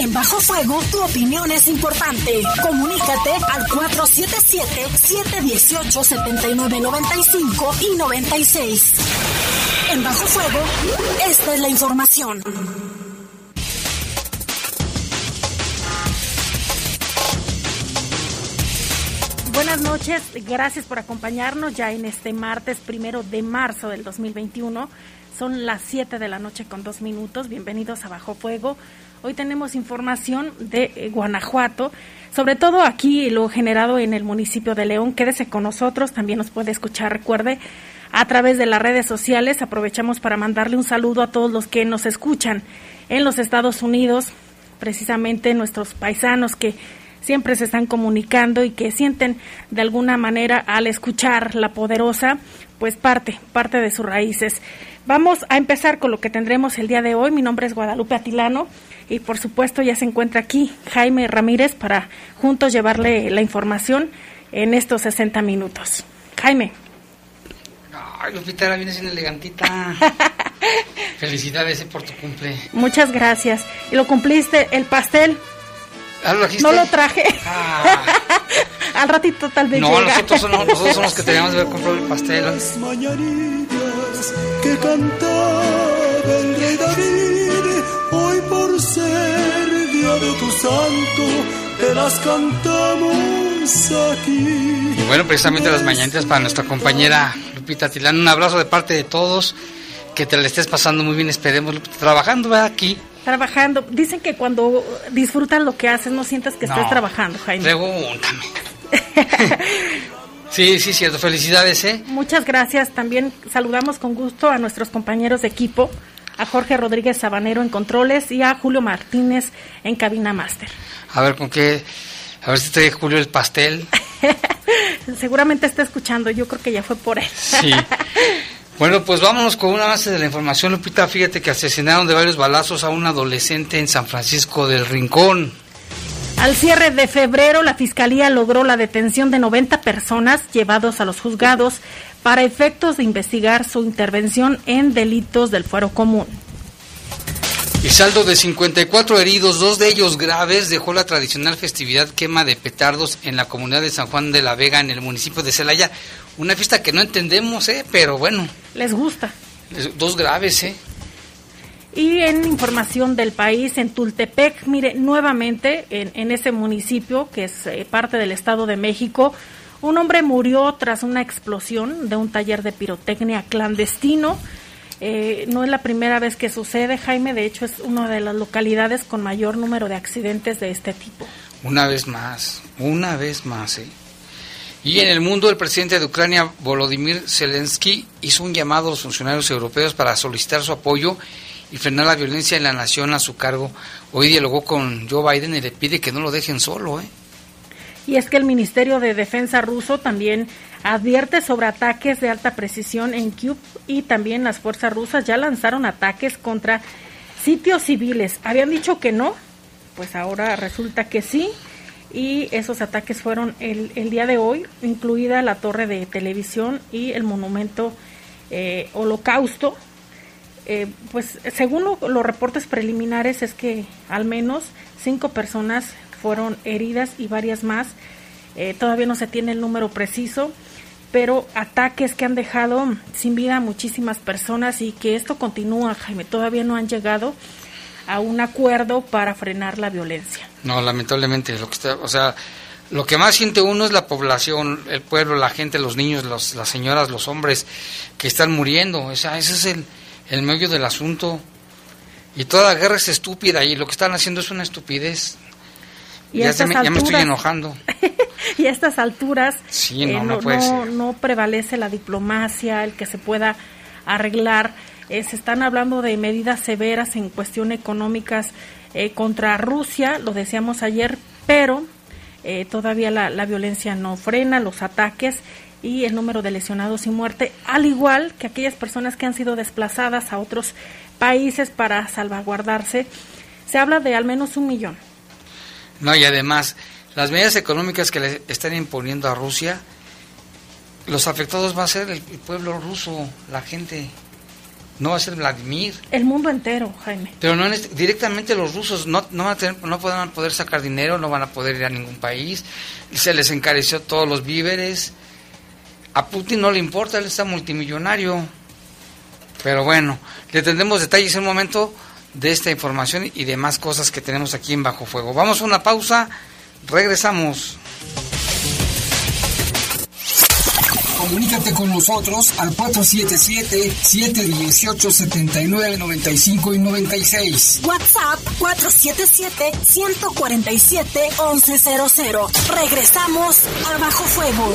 En Bajo Fuego, tu opinión es importante. Comunícate al 477-718-7995 y 96. En Bajo Fuego, esta es la información. Buenas noches, gracias por acompañarnos ya en este martes primero de marzo del 2021. Son las 7 de la noche con dos minutos. Bienvenidos a Bajo Fuego. Hoy tenemos información de eh, Guanajuato, sobre todo aquí lo generado en el municipio de León. Quédese con nosotros, también nos puede escuchar, recuerde, a través de las redes sociales. Aprovechamos para mandarle un saludo a todos los que nos escuchan en los Estados Unidos, precisamente nuestros paisanos que siempre se están comunicando y que sienten de alguna manera al escuchar la poderosa, pues parte, parte de sus raíces. Vamos a empezar con lo que tendremos el día de hoy. Mi nombre es Guadalupe Atilano y por supuesto ya se encuentra aquí Jaime Ramírez para juntos llevarle la información en estos 60 minutos. Jaime. Ay, Lupita, vienes bien elegantita. Felicidades eh, por tu cumple. Muchas gracias. ¿Y lo cumpliste? ¿El pastel? ¿Ah, lo no lo traje. Ah. Al ratito tal vez No, nosotros, somos, nosotros somos los que teníamos que haber comprado el pastel. Las mañanitas que cantaba el rey David, hoy por ser día de tu santo, te las cantamos aquí. Y bueno, precisamente las mañanitas para nuestra compañera Lupita Tilán. Un abrazo de parte de todos. Que te le estés pasando muy bien, esperemos, trabajando aquí trabajando. Dicen que cuando disfrutas lo que haces no sientas que estés trabajando, Jaime. Pregúntame. sí, sí, cierto. Felicidades, ¿eh? Muchas gracias. También saludamos con gusto a nuestros compañeros de equipo, a Jorge Rodríguez Sabanero en controles y a Julio Martínez en cabina máster. A ver, ¿con qué? A ver si trae Julio el pastel. Seguramente está escuchando, yo creo que ya fue por él. sí. Bueno, pues vámonos con una base de la información, Lupita. Fíjate que asesinaron de varios balazos a un adolescente en San Francisco del Rincón. Al cierre de febrero, la Fiscalía logró la detención de 90 personas llevados a los juzgados para efectos de investigar su intervención en delitos del fuero común. Y saldo de 54 heridos, dos de ellos graves, dejó la tradicional festividad quema de petardos en la comunidad de San Juan de la Vega, en el municipio de Celaya. Una fiesta que no entendemos, ¿eh? Pero bueno. Les gusta. Dos graves, ¿eh? Y en información del país, en Tultepec, mire, nuevamente en, en ese municipio, que es eh, parte del Estado de México, un hombre murió tras una explosión de un taller de pirotecnia clandestino. Eh, no es la primera vez que sucede, Jaime, de hecho es una de las localidades con mayor número de accidentes de este tipo. Una vez más, una vez más, ¿eh? Y en el mundo, el presidente de Ucrania, Volodymyr Zelensky, hizo un llamado a los funcionarios europeos para solicitar su apoyo y frenar la violencia en la nación a su cargo. Hoy dialogó con Joe Biden y le pide que no lo dejen solo. ¿eh? Y es que el Ministerio de Defensa ruso también advierte sobre ataques de alta precisión en Kiev y también las fuerzas rusas ya lanzaron ataques contra sitios civiles. Habían dicho que no, pues ahora resulta que sí y esos ataques fueron el, el, día de hoy, incluida la torre de televisión y el monumento eh, holocausto. Eh, pues según los reportes preliminares es que al menos cinco personas fueron heridas y varias más. Eh, todavía no se tiene el número preciso, pero ataques que han dejado sin vida a muchísimas personas y que esto continúa, Jaime, todavía no han llegado a un acuerdo para frenar la violencia. No, lamentablemente, lo que está, o sea, lo que más siente uno es la población, el pueblo, la gente, los niños, las señoras, los hombres que están muriendo. O sea, ese es el, el medio del asunto. Y toda la guerra es estúpida y lo que están haciendo es una estupidez. ¿Y ya, me, ya, me, estoy enojando. y a estas alturas sí, no, eh, no, no, no, prevalece la diplomacia, el que se pueda arreglar. Eh, se están hablando de medidas severas en cuestión económicas eh, contra Rusia, lo decíamos ayer, pero Eh, todavía la, la violencia no frena, los ataques y el número de lesionados y muerte, al igual que aquellas personas que han sido desplazadas a otros países para salvaguardarse. Se habla de al menos un millón. No, y además, las medidas económicas que le están imponiendo a Rusia, los afectados va a ser el, pueblo ruso, la gente. No va a ser Vladimir. El mundo entero, Jaime. Pero no este, directamente los rusos no, no, van a tener, no van a poder sacar dinero, no van a poder ir a ningún país. Se les encareció todos los víveres. A Putin no le importa, él está multimillonario. Pero bueno, le tendremos detalles en un momento de esta información y demás cosas que tenemos aquí en Bajo Fuego. Vamos a una pausa, regresamos. Comunícate con nosotros al 477-718-7995 y 96. WhatsApp 477-147-1100. Regresamos a Bajo Fuego.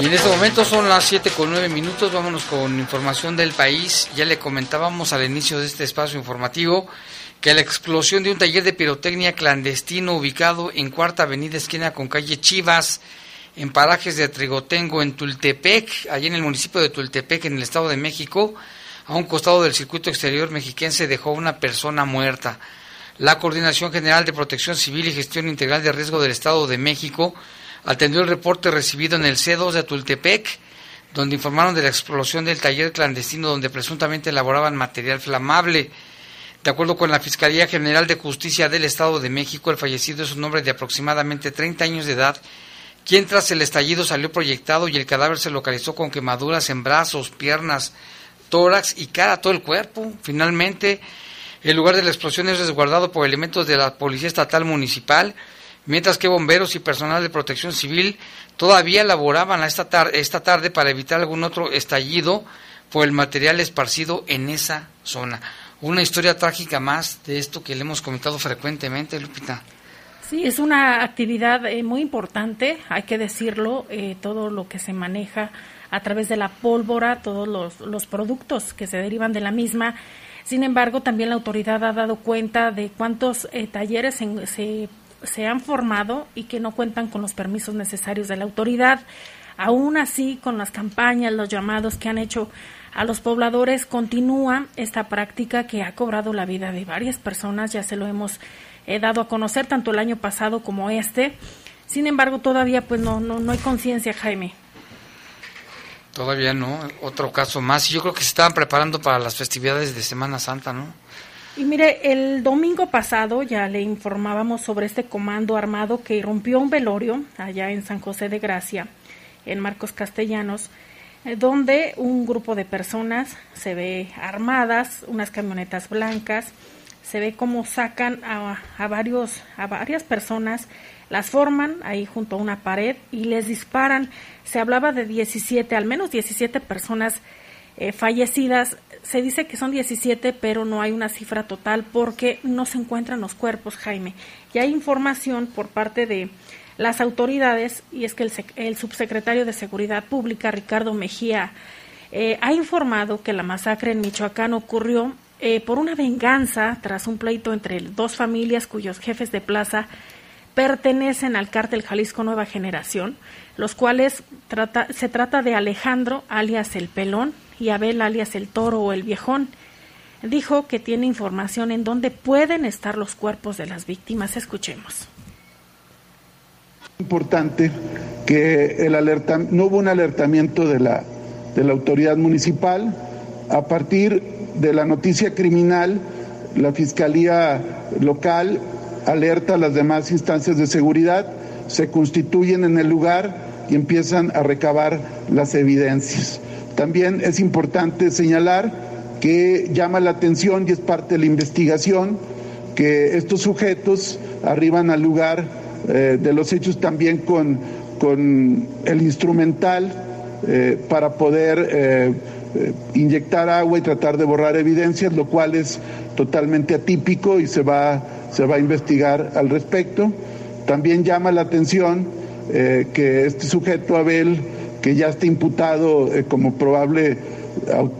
Y en este momento son las 7 con 9 minutos, vámonos con información del país. Ya le comentábamos al inicio de este espacio informativo que la explosión de un taller de pirotecnia clandestino ubicado en Cuarta Avenida esquina con calle Chivas, en parajes de Trigotengo, en Tultepec, allí en el municipio de Tultepec, en el Estado de México, a un costado del circuito exterior mexiquense, dejó una persona muerta. La Coordinación General de Protección Civil y Gestión Integral de Riesgo del Estado de México atendió el reporte recibido en el C2 de Tultepec, donde informaron de la explosión del taller clandestino donde presuntamente elaboraban material flamable. De acuerdo con la Fiscalía General de Justicia del Estado de México, el fallecido es un hombre de aproximadamente 30 años de edad, quien tras el estallido salió proyectado y el cadáver se localizó con quemaduras en brazos, piernas, tórax y cara, todo el cuerpo. Finalmente, el lugar de la explosión es resguardado por elementos de la Policía Estatal Municipal, mientras que bomberos y personal de protección civil todavía laboraban esta, tarde, esta tarde para evitar algún otro estallido por el material esparcido en esa zona. Una historia trágica más de esto que le hemos comentado frecuentemente, Lupita. Sí, es una actividad eh, muy importante, hay que decirlo, eh, todo lo que se maneja a través de la pólvora, todos los, los productos que se derivan de la misma. Sin embargo, también la autoridad ha dado cuenta de cuántos eh, talleres se, se, se han formado y que no cuentan con los permisos necesarios de la autoridad. Aún así, con las campañas, los llamados que han hecho a los pobladores, continúa esta práctica que ha cobrado la vida de varias personas, ya se lo hemos eh, dado a conocer tanto el año pasado como este. Sin embargo, todavía pues no, no, no hay conciencia, Jaime. Todavía no, otro caso más. Yo creo que se estaban preparando para las festividades de Semana Santa, ¿no? Y mire, el domingo pasado ya le informábamos sobre este comando armado que irrumpió un velorio allá en San José de Gracia, en Marcos Castellanos, eh, donde un grupo de personas se ve armadas, unas camionetas blancas, se ve cómo sacan a, a, varios, a varias personas, las forman ahí junto a una pared y les disparan. Se hablaba de 17, al menos 17 personas eh, fallecidas. Se dice que son 17, pero no hay una cifra total porque no se encuentran los cuerpos, Jaime. Y hay información por parte de las autoridades, y es que el, el subsecretario de Seguridad Pública, Ricardo Mejía, eh, ha informado que la masacre en Michoacán ocurrió eh, por una venganza tras un pleito entre dos familias cuyos jefes de plaza pertenecen al cártel Jalisco Nueva Generación, los cuales trata, se trata de Alejandro alias el Pelón y Abel alias el Toro o el Viejón. Dijo que tiene información en dónde pueden estar los cuerpos de las víctimas. Escuchemos. Importante que el alerta, no hubo un alertamiento de la, de la autoridad municipal. A partir de la noticia criminal, la Fiscalía local alerta a las demás instancias de seguridad, se constituyen en el lugar y empiezan a recabar las evidencias. También es importante señalar que llama la atención y es parte de la investigación que estos sujetos arriban al lugar eh, de los hechos también con, con el instrumental eh, para poder eh, inyectar agua y tratar de borrar evidencias, lo cual es totalmente atípico y se va, se va a investigar al respecto. También llama la atención que este sujeto, Abel, que ya está imputado eh, como probable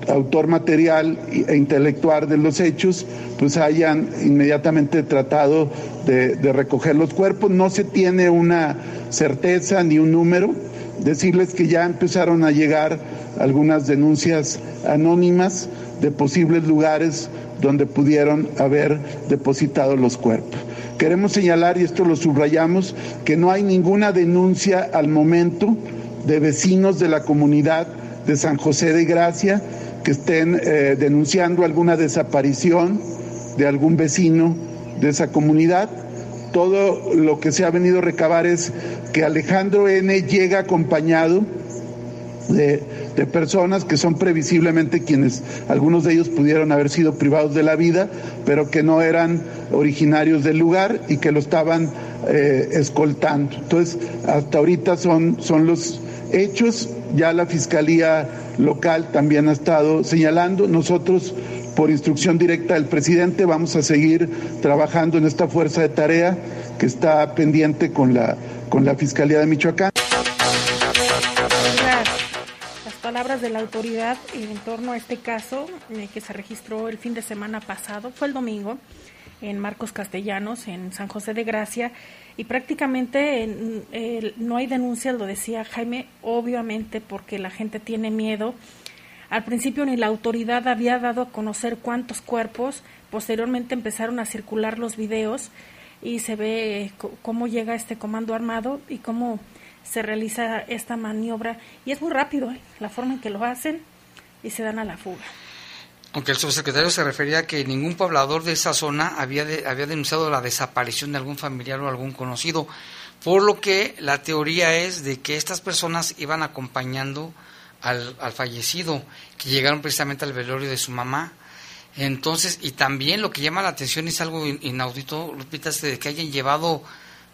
autor material e intelectual de los hechos, pues hayan inmediatamente tratado de, de recoger los cuerpos. No se tiene una certeza ni un número. Decirles que ya empezaron a llegar algunas denuncias anónimas de posibles lugares donde pudieron haber depositado los cuerpos. Queremos señalar, y esto lo subrayamos, que no hay ninguna denuncia al momento de vecinos de la comunidad de San José de Gracia que estén eh, denunciando alguna desaparición de algún vecino de esa comunidad. Todo lo que se ha venido a recabar es que Alejandro N llega acompañado de, de, personas que son previsiblemente quienes, algunos de ellos pudieron haber sido privados de la vida, pero que no eran originarios del lugar y que lo estaban eh, escoltando. Entonces, hasta ahorita son, son los hechos, ya la Fiscalía local también ha estado señalando, nosotros por instrucción directa del presidente vamos a seguir trabajando en esta fuerza de tarea que está pendiente con la, con la Fiscalía de Michoacán. Palabras de la autoridad en torno a este caso eh, que se registró el fin de semana pasado, fue el domingo, en Marcos Castellanos, en San José de Gracia, y prácticamente en, eh, no hay denuncias, lo decía Jaime, obviamente porque la gente tiene miedo. Al principio ni la autoridad había dado a conocer cuántos cuerpos, posteriormente empezaron a circular los videos y se ve cómo llega este comando armado y cómo se realiza esta maniobra y es muy rápido ¿eh? la forma en que lo hacen y se dan a la fuga. Aunque el subsecretario se refería a que ningún poblador de esa zona había, de, había denunciado la desaparición de algún familiar o algún conocido, por lo que la teoría es de que estas personas iban acompañando al, al fallecido, que llegaron precisamente al velorio de su mamá. Entonces, y también lo que llama la atención es algo inaudito, Lupita, de que hayan llevado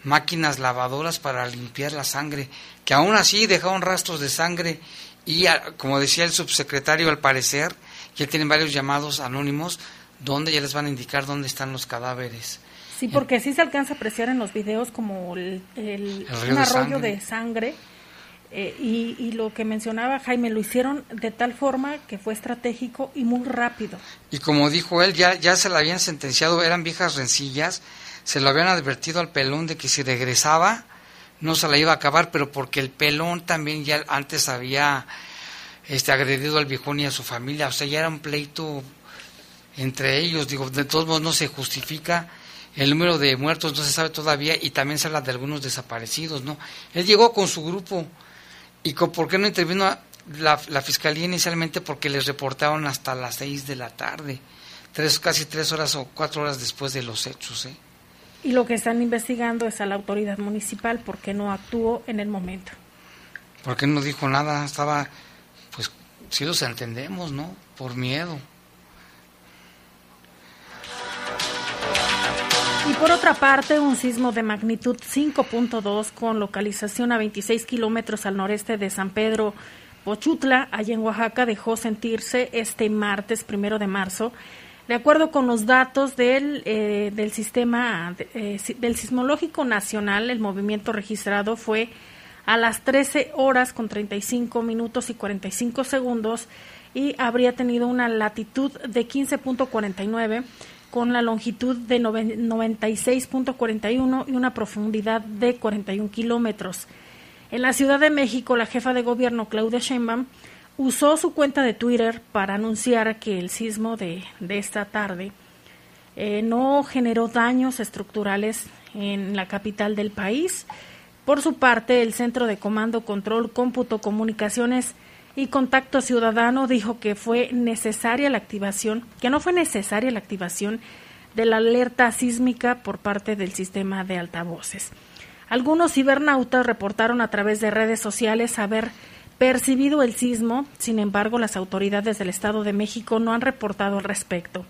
máquinas lavadoras para limpiar la sangre, que aún así dejaron rastros de sangre y, como decía el subsecretario, al parecer ya tienen varios llamados anónimos donde ya les van a indicar dónde están los cadáveres. Sí, porque sí se alcanza a apreciar en los videos como el, el, el un arroyo de sangre, de sangre eh, y, y, lo que mencionaba Jaime, lo hicieron de tal forma que fue estratégico y muy rápido. Y como dijo él, ya, ya se la habían sentenciado, eran viejas rencillas, se lo habían advertido al pelón de que si regresaba, no se la iba a acabar, pero porque el pelón también ya antes había este agredido al viejón y a su familia, o sea, ya era un pleito entre ellos, digo, de todos modos no se justifica el número de muertos, no se sabe todavía, y también se habla de algunos desaparecidos, ¿no? Él llegó con su grupo, y con, ¿por qué no intervino la, la fiscalía inicialmente? Porque les reportaron hasta las seis de la tarde, tres, casi tres horas o cuatro horas después de los hechos, ¿eh? Y lo que están investigando es a la autoridad municipal porque no actuó en el momento. Porque no dijo nada, estaba, sí los entendemos, ¿no? Por miedo. Y por otra parte, un sismo de magnitud 5.2 con localización a 26 kilómetros al noreste de San Pedro Pochutla, allá en Oaxaca, dejó sentirse este martes primero de marzo. De acuerdo con los datos del, eh, del sistema eh, del sismológico nacional, el movimiento registrado fue a las 13 horas con 35 minutos y 45 segundos y habría tenido una latitud de 15.49 con la longitud de 96.41 y una profundidad de 41 kilómetros. En la Ciudad de México, la jefa de gobierno, Claudia Sheinbaum, usó su cuenta de Twitter para anunciar que el sismo de, de esta tarde eh, no generó daños estructurales en la capital del país. Por su parte, el Centro de Comando, Control, Cómputo, Comunicaciones y Contacto Ciudadano dijo que fue necesaria la activación, que no fue necesaria la activación de la alerta sísmica por parte del sistema de altavoces. Algunos cibernautas reportaron a través de redes sociales haber percibido el sismo, sin embargo, las autoridades del Estado de México no han reportado al respecto.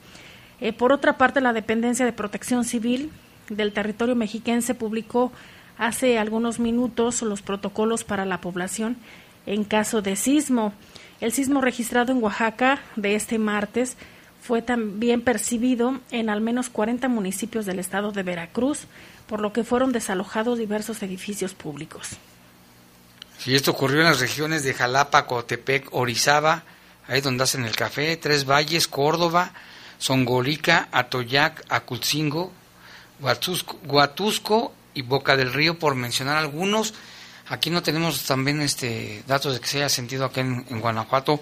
Eh, por otra parte, la Dependencia de Protección Civil del territorio mexiquense publicó hace algunos minutos los protocolos para la población en caso de sismo. El sismo registrado en Oaxaca de este martes fue también percibido en al menos 40 municipios del estado de Veracruz, por lo que fueron desalojados diversos edificios públicos. Sí, esto ocurrió en las regiones de Jalapa, Cotepec, Orizaba, ahí donde hacen el café, Tres Valles, Córdoba, Songolica, Atoyac, Aculcingo, Huatusco y Boca del Río, por mencionar algunos. Aquí no tenemos también este datos de que se haya sentido acá en, Guanajuato,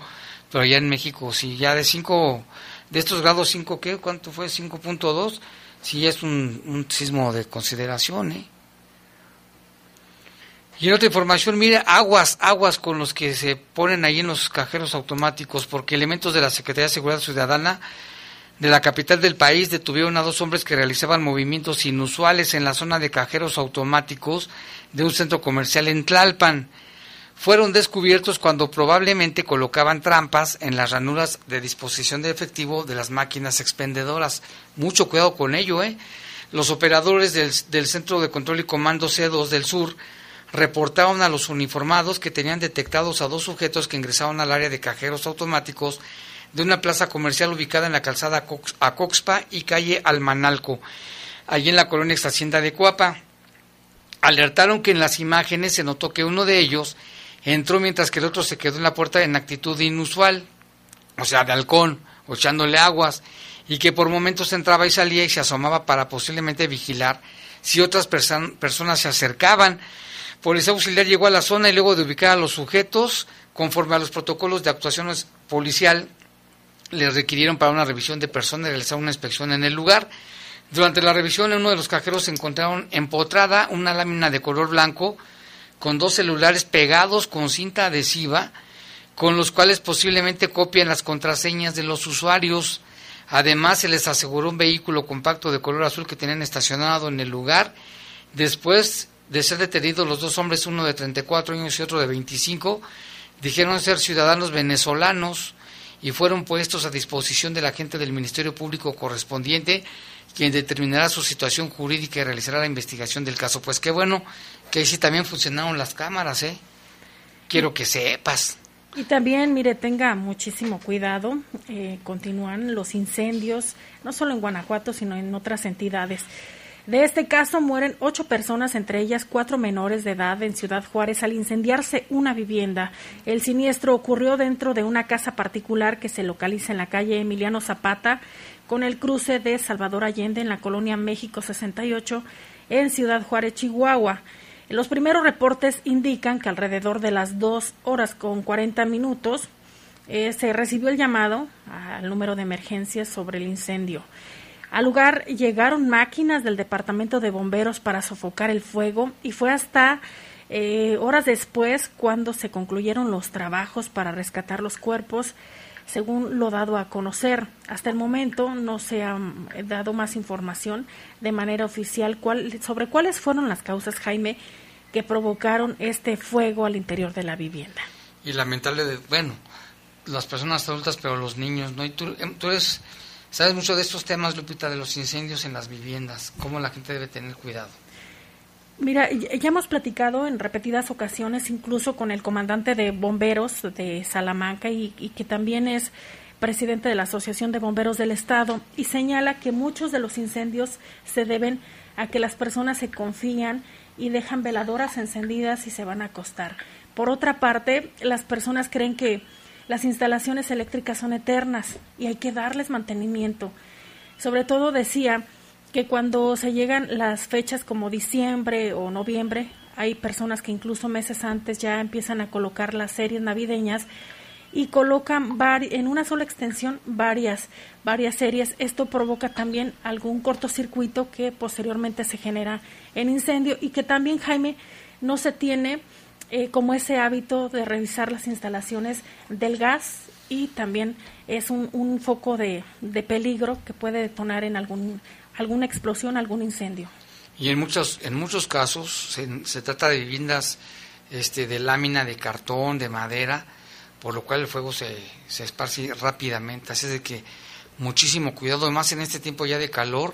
pero ya en México sí, ya de cinco, de estos grados 5, ¿qué? ¿Cuánto fue? 5.2, sí es un, un sismo de consideración, ¿eh? Y en otra información, mire, aguas, aguas con los que se ponen ahí en los cajeros automáticos, porque elementos de la Secretaría de Seguridad Ciudadana de la capital del país detuvieron a dos hombres que realizaban movimientos inusuales en la zona de cajeros automáticos de un centro comercial en Tlalpan. Fueron descubiertos cuando probablemente colocaban trampas en las ranuras de disposición de efectivo de las máquinas expendedoras. Mucho cuidado con ello, ¿eh? Los operadores del, Centro de Control y Comando C2 del Sur reportaron a los uniformados que tenían detectados a dos sujetos que ingresaban al área de cajeros automáticos de una plaza comercial ubicada en la calzada Acoxpa y calle Almanalco, allí en la colonia ex Hacienda de Cuapa. Alertaron que en las imágenes se notó que uno de ellos entró mientras que el otro se quedó en la puerta en actitud inusual, o sea, de halcón, o echándole aguas, y que por momentos entraba y salía y se asomaba para posiblemente vigilar si otras personas se acercaban. Policía auxiliar llegó a la zona y luego de ubicar a los sujetos, conforme a los protocolos de actuación policial, les requirieron para una revisión de personas realizar una inspección en el lugar. Durante la revisión en uno de los cajeros se encontraron empotrada una lámina de color blanco con dos celulares pegados con cinta adhesiva con los cuales posiblemente copian las contraseñas de los usuarios. Además, se les aseguró un vehículo compacto de color azul que tenían estacionado en el lugar. Después de ser detenidos los dos hombres, uno de 34 años y otro de 25, dijeron ser ciudadanos venezolanos y fueron puestos a disposición de la gente del Ministerio Público correspondiente, quien determinará su situación jurídica y realizará la investigación del caso. Pues qué bueno que sí también funcionaron las cámaras, ¿eh? Quiero que sepas. Y también, mire, tenga muchísimo cuidado, eh, continúan los incendios, no solo en Guanajuato, sino en otras entidades. De este caso mueren ocho personas, entre ellas cuatro menores de edad en Ciudad Juárez, al incendiarse una vivienda. El siniestro ocurrió dentro de una casa particular que se localiza en la calle Emiliano Zapata, con el cruce de Salvador Allende en la colonia México 68, en Ciudad Juárez, Chihuahua. Los primeros reportes indican que alrededor de las 2 horas con 40 minutos eh, se recibió el llamado al número de emergencias sobre el incendio. Al lugar llegaron máquinas del Departamento de Bomberos para sofocar el fuego y fue hasta eh, horas después cuando se concluyeron los trabajos para rescatar los cuerpos, según lo dado a conocer. Hasta el momento no se ha mm, dado más información de manera oficial sobre cuáles fueron las causas, Jaime, que provocaron este fuego al interior de la vivienda. Y lamentable, bueno, las personas adultas, pero los niños, ¿no? Y tú, em, eres, sabes mucho de estos temas, Lupita, de los incendios en las viviendas, cómo la gente debe tener cuidado. Mira, ya hemos platicado en repetidas ocasiones, incluso con el comandante de bomberos de Salamanca y, que también es presidente de la Asociación de Bomberos del Estado, y señala que muchos de los incendios se deben a que las personas se confían y dejan veladoras encendidas y se van a acostar. Por otra parte, las personas creen que las instalaciones eléctricas son eternas y hay que darles mantenimiento. Sobre todo decía que cuando se llegan las fechas como diciembre o noviembre, hay personas que incluso meses antes ya empiezan a colocar las series navideñas y colocan en una sola extensión varias varias series. Esto provoca también algún cortocircuito que posteriormente se genera en incendio y que también Jaime no se tiene eh, como ese hábito de revisar las instalaciones del gas y también es un, foco de, peligro que puede detonar en algún, alguna explosión, algún incendio. Y en muchos, en muchos casos se, trata de viviendas este, de lámina, de cartón, de madera, por lo cual el fuego se, se esparce rápidamente. Así es de que muchísimo cuidado, además en este tiempo ya de calor,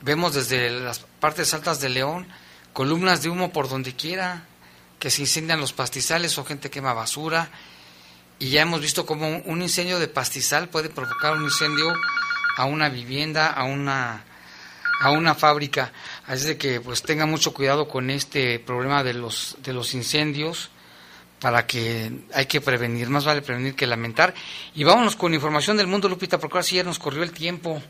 vemos desde las partes altas de León columnas de humo por donde quiera, que se incendian los pastizales o gente quema basura. Y ya hemos visto cómo un incendio de pastizal puede provocar un incendio a una vivienda, a una a una fábrica. Así de que pues tenga mucho cuidado con este problema de los de los incendios para que hay que prevenir, más vale prevenir que lamentar. Y vámonos con información del mundo, Lupita, porque ahora ya nos corrió el tiempo.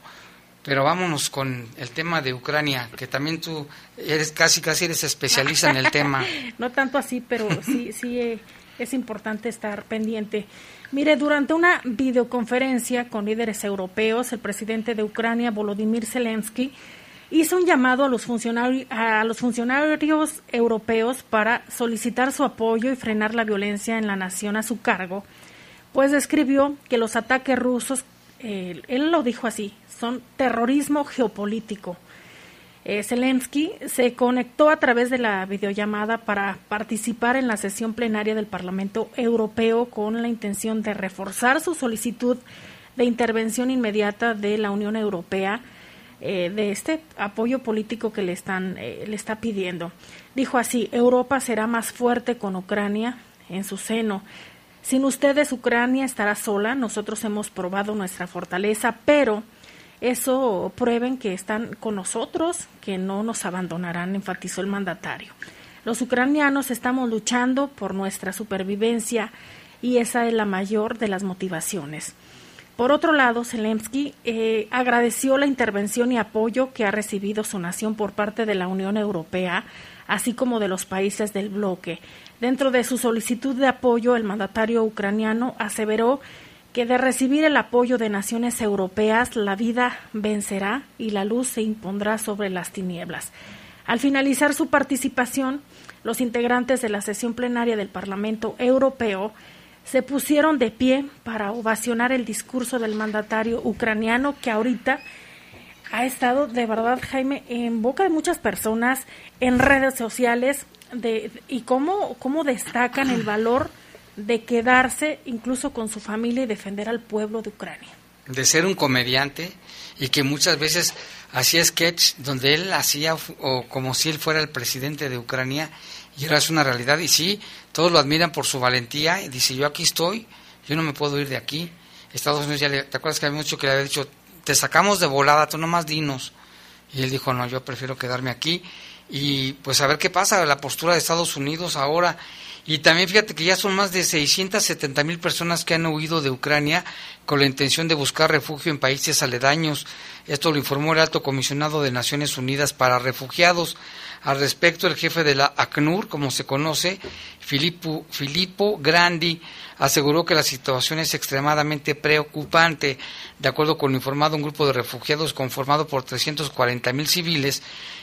Pero vámonos con el tema de Ucrania, que también tú eres casi casi eres especialista en el tema. no tanto así, pero sí sí eh, es importante estar pendiente. Mire, durante una videoconferencia con líderes europeos, el presidente de Ucrania, Volodymyr Zelensky, hizo un llamado a los, funcionarios, a los funcionarios europeos para solicitar su apoyo y frenar la violencia en la nación a su cargo, pues describió que los ataques rusos, eh, él lo dijo así, son terrorismo geopolítico. Eh, Zelensky se conectó a través de la videollamada para participar en la sesión plenaria del Parlamento Europeo con la intención de reforzar su solicitud de intervención inmediata de la Unión Europea eh, de este apoyo político que le están eh, le está pidiendo. Dijo así: Europa será más fuerte con Ucrania en su seno. Sin ustedes Ucrania estará sola. Nosotros hemos probado nuestra fortaleza, pero eso prueben que están con nosotros, que no nos abandonarán, enfatizó el mandatario. Los ucranianos estamos luchando por nuestra supervivencia y esa es la mayor de las motivaciones. Por otro lado, Zelensky eh, agradeció la intervención y apoyo que ha recibido su nación por parte de la Unión Europea, así como de los países del bloque. Dentro de su solicitud de apoyo, el mandatario ucraniano aseveró que de recibir el apoyo de naciones europeas la vida vencerá y la luz se impondrá sobre las tinieblas. Al finalizar su participación, los integrantes de la sesión plenaria del Parlamento Europeo se pusieron de pie para ovacionar el discurso del mandatario ucraniano que ahorita ha estado de verdad, Jaime, en boca de muchas personas en redes sociales de, y cómo, cómo destacan el valor de quedarse incluso con su familia y defender al pueblo de Ucrania. De ser un comediante y que muchas veces hacía sketch donde él hacía o como si él fuera el presidente de Ucrania y ahora es una realidad y sí, todos lo admiran por su valentía y dice yo aquí estoy, yo no me puedo ir de aquí. Estados Unidos ya le, ¿te acuerdas que había mucho que le había dicho, te sacamos de volada, tú nomás dinos? Y él dijo, no, yo prefiero quedarme aquí y pues a ver qué pasa, la postura de Estados Unidos ahora y también fíjate que ya son más de 670 mil personas que han huido de Ucrania con la intención de buscar refugio en países aledaños. Esto lo informó el alto comisionado de Naciones Unidas para Refugiados. Al respecto, el jefe de la ACNUR, como se conoce, Filippo, Grandi, aseguró que la situación es extremadamente preocupante. De acuerdo con lo informado, un grupo de refugiados conformado por 340 mil civiles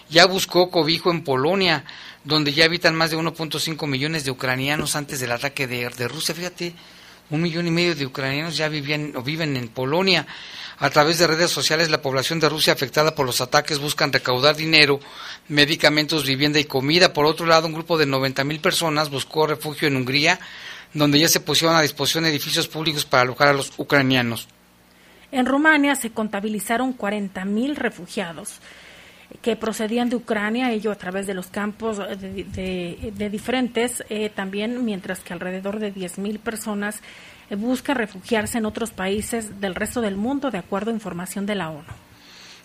ya buscó cobijo en Polonia, donde ya habitan más de 1.5 millones de ucranianos antes del ataque de, de Rusia. Fíjate, un millón y medio de ucranianos ya vivían o viven en Polonia. A través de redes sociales, la población de Rusia afectada por los ataques buscan recaudar dinero, medicamentos, vivienda y comida. Por otro lado, un grupo de 90 mil personas buscó refugio en Hungría, donde ya se pusieron a disposición edificios públicos para alojar a los ucranianos. En Rumania se contabilizaron 40 mil refugiados que procedían de Ucrania, ello a través de los campos de, diferentes, eh, también mientras que alrededor de 10 mil personas busca refugiarse en otros países del resto del mundo, de acuerdo a información de la ONU.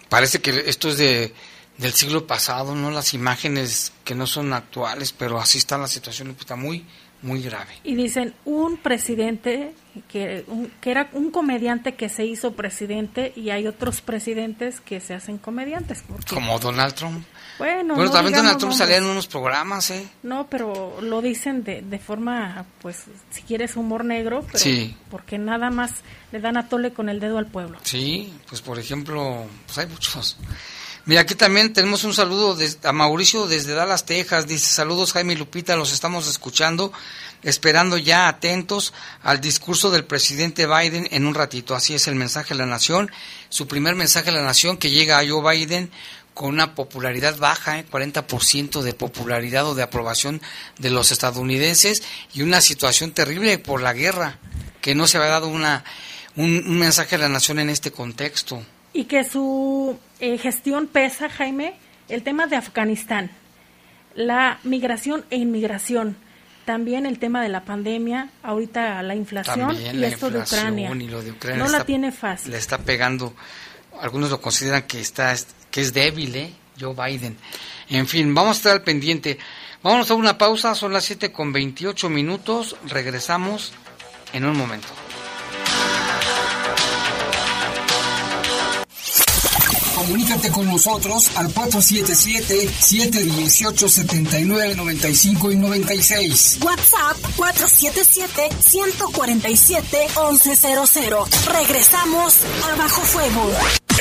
Parece que esto es de, del siglo pasado, ¿no? Las imágenes que no son actuales, pero así está la situación, está muy, muy grave. Y dicen, un presidente, que, que era un comediante que se hizo presidente y hay otros presidentes que se hacen comediantes. Como Donald Trump. Bueno, bueno también Donald Trump salía en unos programas, ¿eh? No, pero lo dicen de, de forma, pues, si quieres humor negro, pero sí. porque nada más le dan a tole con el dedo al pueblo. Sí, pues por ejemplo, pues hay muchos. Mira, aquí también tenemos un saludo de, a Mauricio desde Dallas, Texas. Dice, saludos Jaime y Lupita, los estamos escuchando, esperando ya atentos al discurso del presidente Biden en un ratito. Así es el mensaje de la nación, su primer mensaje a la nación que llega a Joe Biden con una popularidad baja, ¿eh? 40% de popularidad o de aprobación de los estadounidenses y una situación terrible por la guerra, que no se había dado una, un, un mensaje a la nación en este contexto. Y que su eh, gestión pesa, Jaime, el tema de Afganistán, la migración e inmigración, también el tema de la pandemia, ahorita la inflación y esto de Ucrania. no la tiene fácil. Le está pegando, algunos lo consideran que está que es débil, ¿eh? Joe Biden. En fin, vamos a estar al pendiente. Vamos a una pausa, son las 7 con 28 minutos, regresamos en un momento. Comunícate con nosotros al 477-718-7995 y 96. WhatsApp 477-147-1100. Regresamos a Bajo Fuego.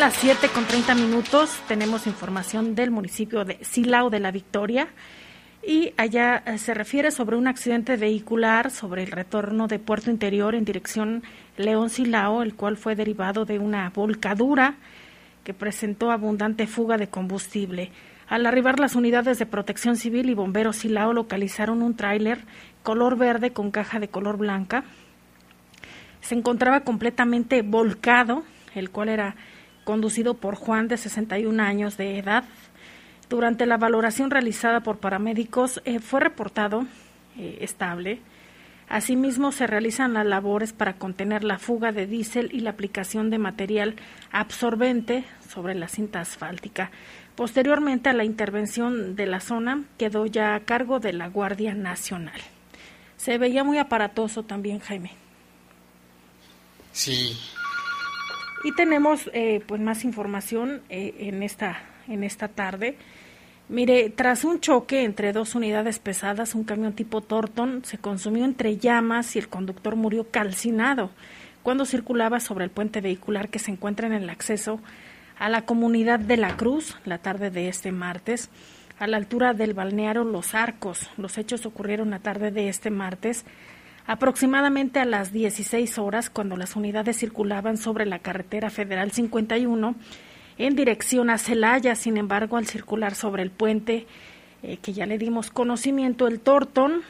Son las 7 con 30 minutos. Tenemos información del municipio de Silao de la Victoria. Y allá eh, se refiere sobre un accidente vehicular sobre el retorno de Puerto Interior en dirección León Silao, el cual fue derivado de una volcadura que presentó abundante fuga de combustible. Al arribar las unidades de protección civil y bomberos Silao localizaron un tráiler color verde con caja de color blanca. Se encontraba completamente volcado, el cual era conducido por Juan de 61 años de edad. Durante la valoración realizada por paramédicos eh, fue reportado eh, estable. Asimismo, se realizan las labores para contener la fuga de diésel y la aplicación de material absorbente sobre la cinta asfáltica. Posteriormente a la intervención de la zona quedó ya a cargo de la Guardia Nacional. Se veía muy aparatoso también, Jaime. Sí. Y tenemos eh, pues más información eh, en esta en esta tarde. Mire, tras un choque entre dos unidades pesadas, un camión tipo Torton se consumió entre llamas y el conductor murió calcinado cuando circulaba sobre el puente vehicular que se encuentra en el acceso a la comunidad de La Cruz la tarde de este martes, a la altura del balneario Los Arcos. Los hechos ocurrieron la tarde de este martes, aproximadamente a las 16 horas, cuando las unidades circulaban sobre la carretera federal 51 en dirección a Celaya. Sin embargo, al circular sobre el puente eh, que ya le dimos conocimiento, el Torton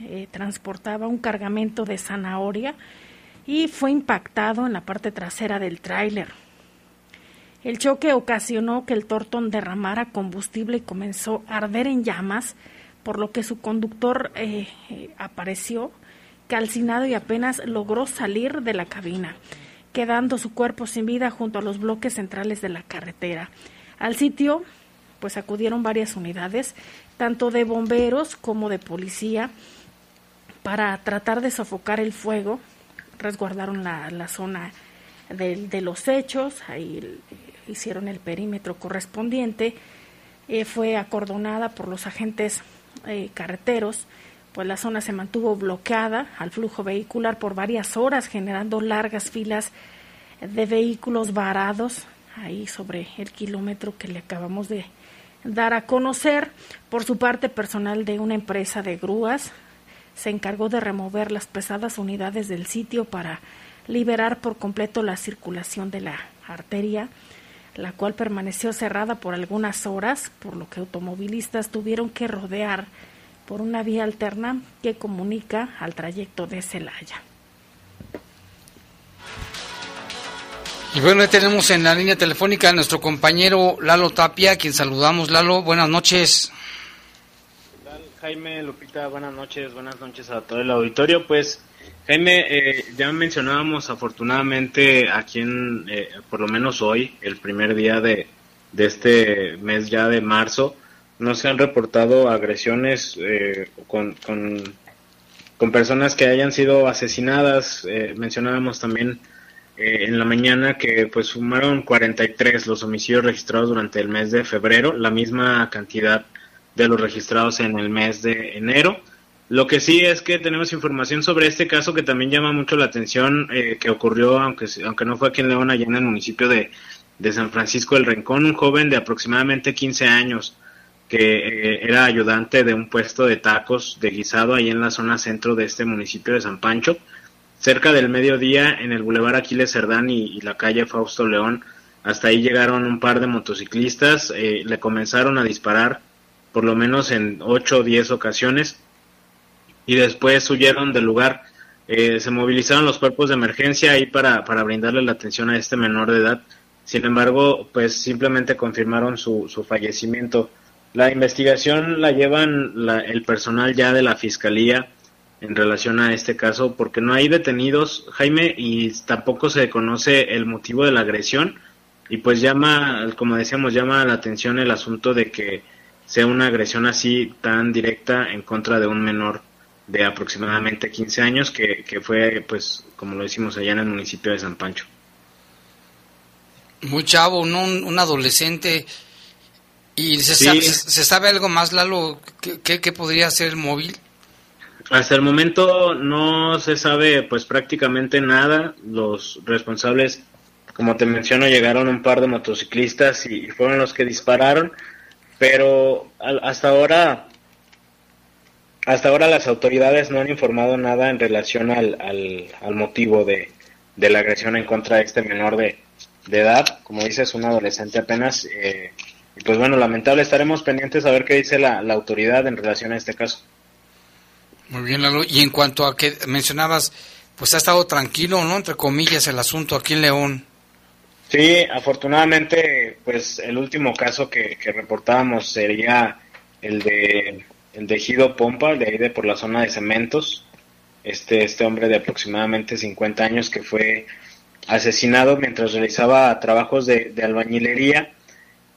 eh, transportaba un cargamento de zanahoria y fue impactado en la parte trasera del tráiler. El choque ocasionó que el Torton derramara combustible y comenzó a arder en llamas, por lo que su conductor eh, apareció calcinado y apenas logró salir de la cabina quedando su cuerpo sin vida junto a los bloques centrales de la carretera. Al sitio, pues acudieron varias unidades, tanto de bomberos como de policía, para tratar de sofocar el fuego. Resguardaron la, la zona de, los hechos, ahí hicieron el perímetro correspondiente. Eh, fue acordonada por los agentes eh, carreteros, pues la zona se mantuvo bloqueada al flujo vehicular por varias horas, generando largas filas de vehículos varados ahí sobre el kilómetro que le acabamos de dar a conocer. Por su parte, personal de una empresa de grúas se encargó de remover las pesadas unidades del sitio para liberar por completo la circulación de la arteria, la cual permaneció cerrada por algunas horas, por lo que automovilistas tuvieron que rodear por una vía alterna que comunica al trayecto de Celaya. Y bueno, tenemos en la línea telefónica a nuestro compañero Lalo Tapia, quien saludamos. Lalo, buenas noches. Jaime, Lupita, buenas noches, buenas noches a todo el auditorio. Pues, Jaime, eh, ya mencionábamos afortunadamente aquí en, eh, por lo menos hoy, el primer día de, de este mes ya de marzo, no se han reportado agresiones eh, con, con, con, personas que hayan sido asesinadas. Eh, mencionábamos también eh, en la mañana que pues sumaron 43 los homicidios registrados durante el mes de febrero, la misma cantidad de los registrados en el mes de enero. Lo que sí es que tenemos información sobre este caso que también llama mucho la atención, que ocurrió, aunque, aunque no fue aquí en León, allá en el municipio de, de San Francisco del Rincón, un joven de aproximadamente 15 años, que eh, era ayudante de un puesto de tacos de guisado ahí en la zona centro de este municipio de San Pancho. Cerca del mediodía, en el bulevar Aquiles Cerdán y, y la calle Fausto León, hasta ahí llegaron un par de motociclistas, eh, le comenzaron a disparar por lo menos en 8 o 10 ocasiones y después huyeron del lugar. Eh, se movilizaron los cuerpos de emergencia ahí para, para brindarle la atención a este menor de edad. Sin embargo, pues simplemente confirmaron su, su fallecimiento. La investigación la llevan la, el personal ya de la fiscalía en relación a este caso porque no hay detenidos, Jaime, y tampoco se conoce el motivo de la agresión y pues llama, como decíamos, llama la atención el asunto de que sea una agresión así tan directa en contra de un menor de aproximadamente 15 años que, que fue, pues, como lo decimos allá en el municipio de San Pancho. Muy chavo, ¿no? un, un adolescente ¿Y se, sí. sabe, se, sabe, algo más, Lalo? ¿Qué, qué, qué podría ser el móvil? Hasta el momento no se sabe pues prácticamente nada. Los responsables, como te menciono, llegaron un par de motociclistas y fueron los que dispararon, pero hasta ahora hasta ahora las autoridades no han informado nada en relación al, al, al motivo de, de, la agresión en contra de este menor de, de edad. Como dices, un adolescente apenas. Eh, y pues bueno, lamentable, estaremos pendientes a ver qué dice la, la autoridad en relación a este caso. Muy bien, Lalo. Y en cuanto a que mencionabas, pues ha estado tranquilo, ¿no? Entre comillas, el asunto aquí en León. Sí, afortunadamente, pues el último caso que, que reportábamos sería el de el de Ejido Pompa, de ahí de por la zona de cementos. Este, este hombre de aproximadamente 50 años que fue asesinado mientras realizaba trabajos de, de albañilería.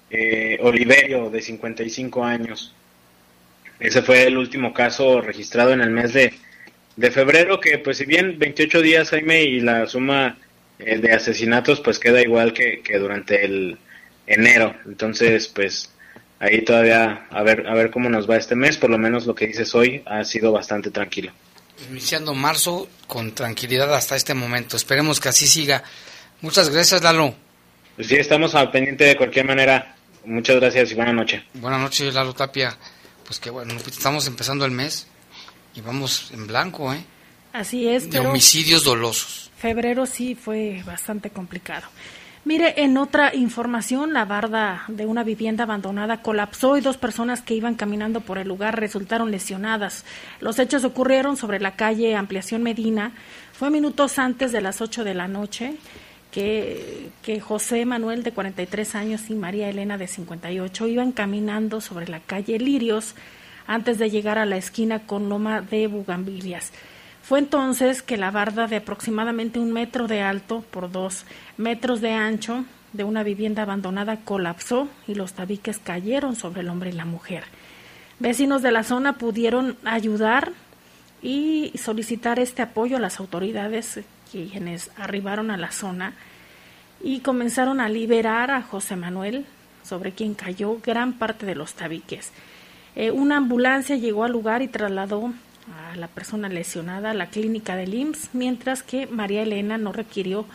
Eh, Oliverio, de 55 años. Ese fue el último caso registrado en el mes de, de febrero, que pues si bien 28 días, Jaime, y la suma eh, de asesinatos pues queda igual que, que durante el enero. Entonces, pues ahí todavía a ver, a ver cómo nos va este mes, por lo menos lo que dices hoy ha sido bastante tranquilo. Iniciando marzo con tranquilidad hasta este momento. Esperemos que así siga. Muchas gracias, Lalo. Pues sí, estamos al pendiente de cualquier manera. Muchas gracias y buenas noches. Buenas noches, Lalo Tapia. Pues que bueno, estamos empezando el mes y vamos en blanco, ¿eh? Así es, De pero homicidios dolosos. febrero sí fue bastante complicado. Mire, en otra información, la barda de una vivienda abandonada colapsó y dos personas que iban caminando por el lugar resultaron lesionadas. Los hechos ocurrieron sobre la calle Ampliación Medina. Fue minutos antes de las 8 de la noche que, José Manuel, de 43 años, y María Elena, de 58, iban caminando sobre la calle Lirios antes de llegar a la esquina con Loma de Bugambilias. Fue entonces que la barda de aproximadamente un metro de alto por dos metros de ancho de una vivienda abandonada colapsó y los tabiques cayeron sobre el hombre y la mujer. Vecinos de la zona pudieron ayudar y solicitar este apoyo a las autoridades quienes arribaron a la zona y comenzaron a liberar a José Manuel, sobre quien cayó gran parte de los tabiques. Eh, una ambulancia llegó al lugar y trasladó a la persona lesionada a la clínica del IMSS, mientras que María Elena no requirió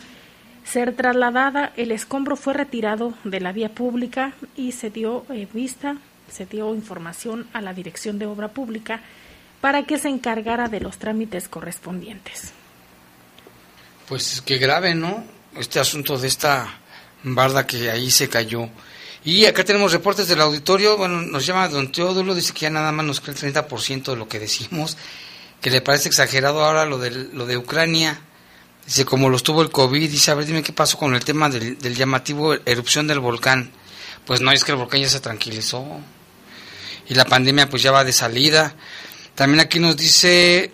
ser trasladada. El escombro fue retirado de la vía pública y se dio eh, vista, se dio información a la Dirección de Obra Pública para que se encargara de los trámites correspondientes. Pues qué grave, ¿no? Este asunto de esta barda que ahí se cayó. Y acá tenemos reportes del auditorio. Bueno, nos llama don Teodulo, dice que ya nada más nos cree el 30% de lo que decimos, que le parece exagerado ahora lo de, lo de Ucrania. Dice, como lo estuvo el COVID, dice, a ver, dime qué pasó con el tema del, del llamativo erupción del volcán. Pues no, es que el volcán ya se tranquilizó. Y la pandemia pues ya va de salida. También aquí nos dice,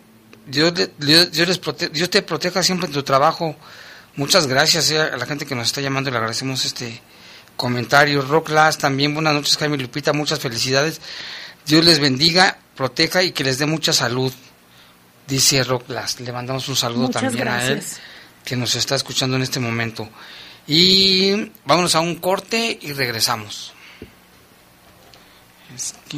Dios, Dios, Dios les prote- Dios te proteja siempre en tu trabajo. Muchas gracias eh, a la gente que nos está llamando, le agradecemos este comentario. Rock Lass también, buenas noches Jaime Lupita, muchas felicidades. Dios les bendiga, proteja y que les dé mucha salud, dice Rock Lass. Le mandamos un saludo Muchas también a él, que nos está escuchando en este momento. Y vámonos a un corte y regresamos. Es que...